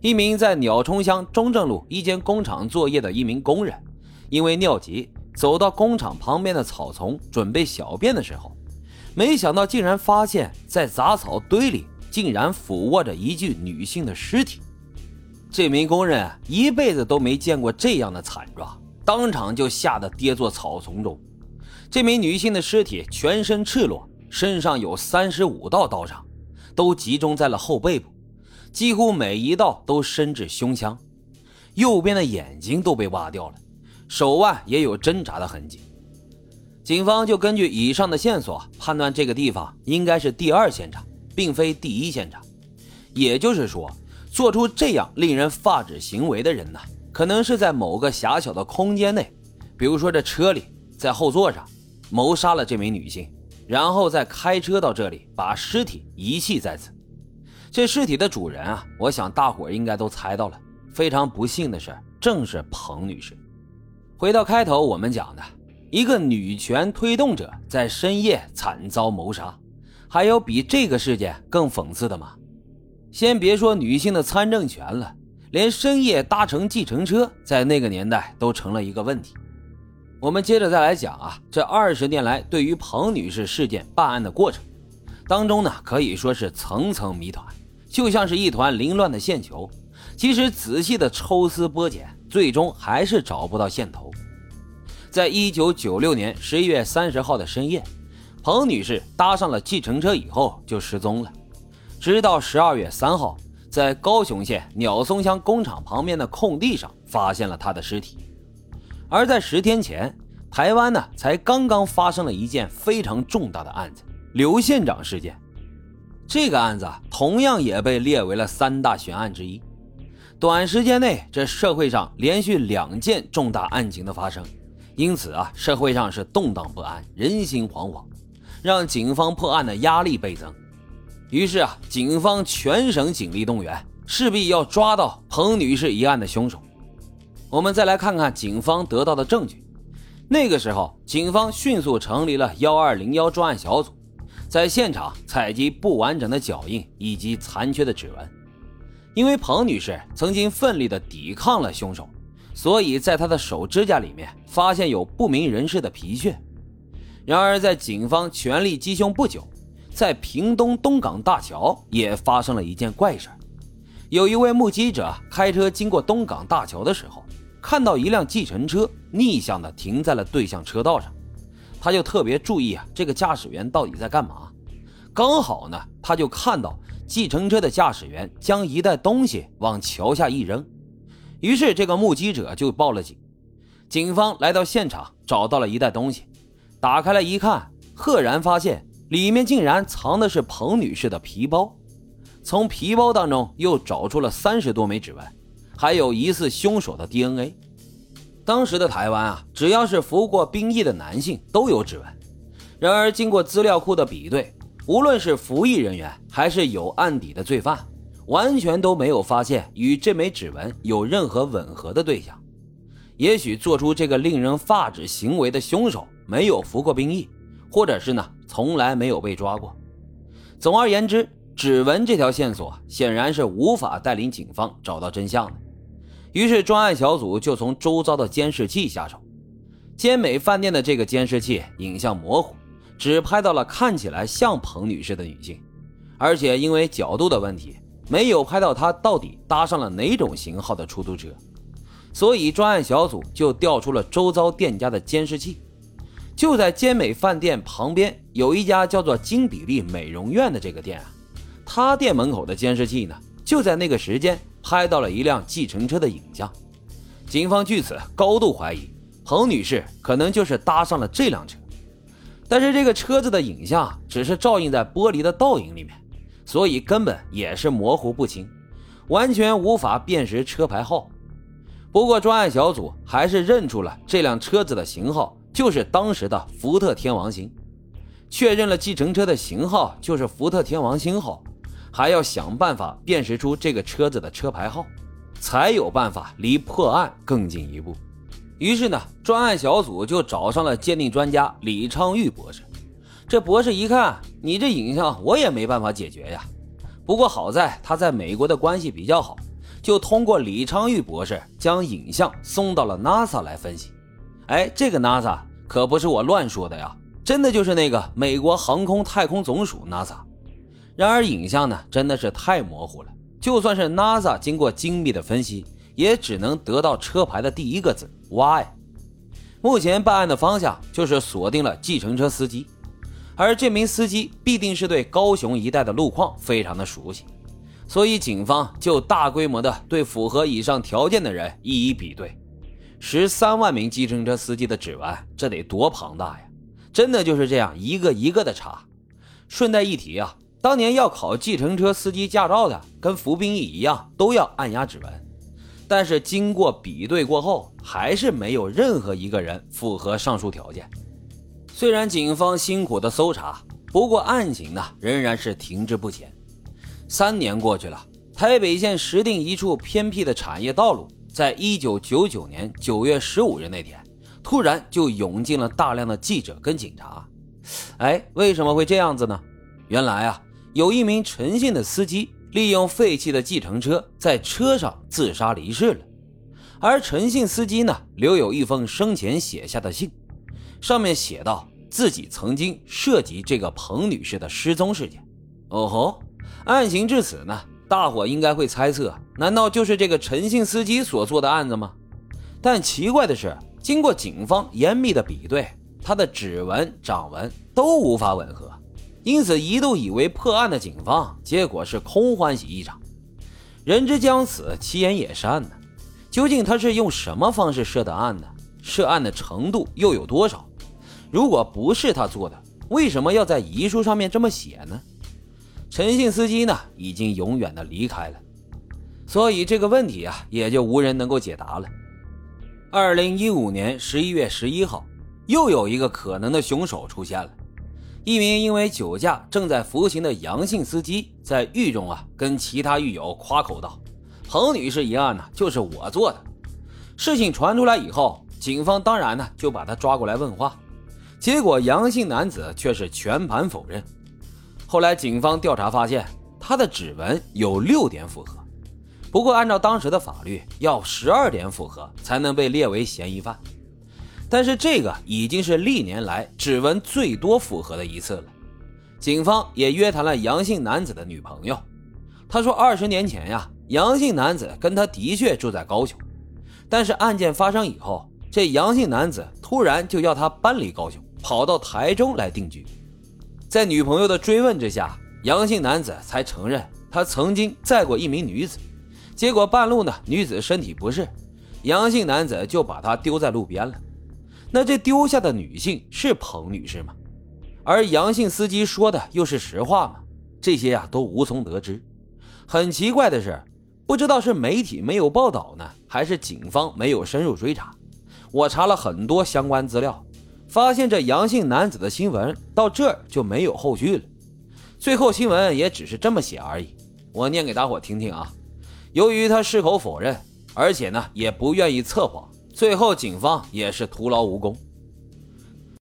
一名在鸟冲乡中正路一间工厂作业的一名工人，因为尿急，走到工厂旁边的草丛准备小便的时候，没想到竟然发现，在杂草堆里竟然俯卧着一具女性的尸体。这名工人一辈子都没见过这样的惨状，当场就吓得跌坐草丛中。这名女性的尸体全身赤裸，身上有三十五道刀伤，都集中在了后背部。几乎每一道都深至胸腔，右边的眼睛都被挖掉了，手腕也有挣扎的痕迹。警方就根据以上的线索判断，这个地方应该是第二现场，并非第一现场。也就是说，做出这样令人发指行为的人呢，可能是在某个狭小的空间内，比如说这车里，在后座上谋杀了这名女性，然后再开车到这里，把尸体遗弃在此。这尸体的主人啊，我想大伙应该都猜到了。非常不幸的是，正是彭女士。回到开头我们讲的，一个女权推动者在深夜惨遭谋杀，还有比这个事件更讽刺的吗？先别说女性的参政权了，连深夜搭乘计程车，在那个年代都成了一个问题。我们接着再来讲啊，这二十年来对于彭女士事件办案的过程当中呢，可以说是层层谜团。就像是一团凌乱的线球，即使仔细的抽丝剥茧，最终还是找不到线头。在一九九六年十一月三十号的深夜，彭女士搭上了计程车以后就失踪了，直到十二月三号，在高雄县鸟松乡工厂旁边的空地上发现了她的尸体。而在十天前，台湾呢才刚刚发生了一件非常重大的案子——刘县长事件。这个案子同样也被列为了三大悬案之一。短时间内，这社会上连续两件重大案情的发生，因此啊，社会上是动荡不安，人心惶惶，让警方破案的压力倍增。于是啊，警方全省警力动员，势必要抓到彭女士一案的凶手。我们再来看看警方得到的证据。那个时候，警方迅速成立了幺二零幺专案小组。在现场采集不完整的脚印以及残缺的指纹，因为彭女士曾经奋力地抵抗了凶手，所以在她的手指甲里面发现有不明人士的皮屑。然而，在警方全力缉凶不久，在屏东东港大桥也发生了一件怪事有一位目击者开车经过东港大桥的时候，看到一辆计程车逆向的停在了对向车道上。他就特别注意啊，这个驾驶员到底在干嘛？刚好呢，他就看到计程车的驾驶员将一袋东西往桥下一扔，于是这个目击者就报了警。警方来到现场，找到了一袋东西，打开来一看，赫然发现里面竟然藏的是彭女士的皮包。从皮包当中又找出了三十多枚指纹，还有疑似凶手的 DNA。当时的台湾啊，只要是服过兵役的男性都有指纹。然而，经过资料库的比对，无论是服役人员还是有案底的罪犯，完全都没有发现与这枚指纹有任何吻合的对象。也许做出这个令人发指行为的凶手没有服过兵役，或者是呢从来没有被抓过。总而言之，指纹这条线索显然是无法带领警方找到真相的。于是，专案小组就从周遭的监视器下手。坚美饭店的这个监视器影像模糊，只拍到了看起来像彭女士的女性，而且因为角度的问题，没有拍到她到底搭上了哪种型号的出租车。所以，专案小组就调出了周遭店家的监视器。就在坚美饭店旁边有一家叫做金比利美容院的这个店啊，他店门口的监视器呢，就在那个时间。拍到了一辆计程车的影像，警方据此高度怀疑彭女士可能就是搭上了这辆车，但是这个车子的影像只是照映在玻璃的倒影里面，所以根本也是模糊不清，完全无法辨识车牌号。不过专案小组还是认出了这辆车子的型号就是当时的福特天王星，确认了计程车的型号就是福特天王星号。还要想办法辨识出这个车子的车牌号，才有办法离破案更进一步。于是呢，专案小组就找上了鉴定专家李昌钰博士。这博士一看，你这影像我也没办法解决呀。不过好在他在美国的关系比较好，就通过李昌钰博士将影像送到了 NASA 来分析。哎，这个 NASA 可不是我乱说的呀，真的就是那个美国航空太空总署 NASA。然而影像呢，真的是太模糊了，就算是 NASA 经过精密的分析，也只能得到车牌的第一个字 Y。目前办案的方向就是锁定了计程车司机，而这名司机必定是对高雄一带的路况非常的熟悉。所以，警方就大规模的对符合以上条件的人一一比对，十三万名计程车司机的指纹，这得多庞大呀！真的就是这样一个一个的查。顺带一提啊，当年要考计程车司机驾照的，跟服兵役一样，都要按压指纹。但是经过比对过后，还是没有任何一个人符合上述条件。虽然警方辛苦的搜查，不过案情呢仍然是停滞不前。三年过去了，台北县石碇一处偏僻的产业道路，在一九九九年九月十五日那天，突然就涌进了大量的记者跟警察。哎，为什么会这样子呢？原来啊，有一名陈姓的司机利用废弃的计程车，在车上自杀离世了。而陈姓司机呢，留有一封生前写下的信，上面写道自己曾经涉及这个彭女士的失踪事件。哦吼！案情至此呢，大伙应该会猜测，难道就是这个陈姓司机所做的案子吗？但奇怪的是，经过警方严密的比对，他的指纹、掌纹都无法吻合，因此一度以为破案的警方，结果是空欢喜一场。人之将死，其言也善呢。究竟他是用什么方式涉的案呢？涉案的程度又有多少？如果不是他做的，为什么要在遗书上面这么写呢？陈姓司机呢，已经永远的离开了，所以这个问题啊，也就无人能够解答了。二零一五年十一月十一号，又有一个可能的凶手出现了。一名因为酒驾正在服刑的杨姓司机，在狱中啊，跟其他狱友夸口道：“彭女士一案呢，就是我做的。”事情传出来以后，警方当然呢，就把他抓过来问话，结果杨姓男子却是全盘否认。后来，警方调查发现，他的指纹有六点符合，不过按照当时的法律，要十二点符合才能被列为嫌疑犯。但是这个已经是历年来指纹最多符合的一次了。警方也约谈了杨姓男子的女朋友，他说，二十年前呀，杨姓男子跟他的确住在高雄，但是案件发生以后，这杨姓男子突然就要他搬离高雄，跑到台中来定居。在女朋友的追问之下，杨姓男子才承认他曾经载过一名女子，结果半路呢，女子身体不适，杨姓男子就把她丢在路边了。那这丢下的女性是彭女士吗？而杨姓司机说的又是实话吗？这些呀都无从得知。很奇怪的是，不知道是媒体没有报道呢，还是警方没有深入追查。我查了很多相关资料。发现这杨姓男子的新闻到这儿就没有后续了，最后新闻也只是这么写而已。我念给大伙听听啊。由于他矢口否认，而且呢也不愿意测谎，最后警方也是徒劳无功。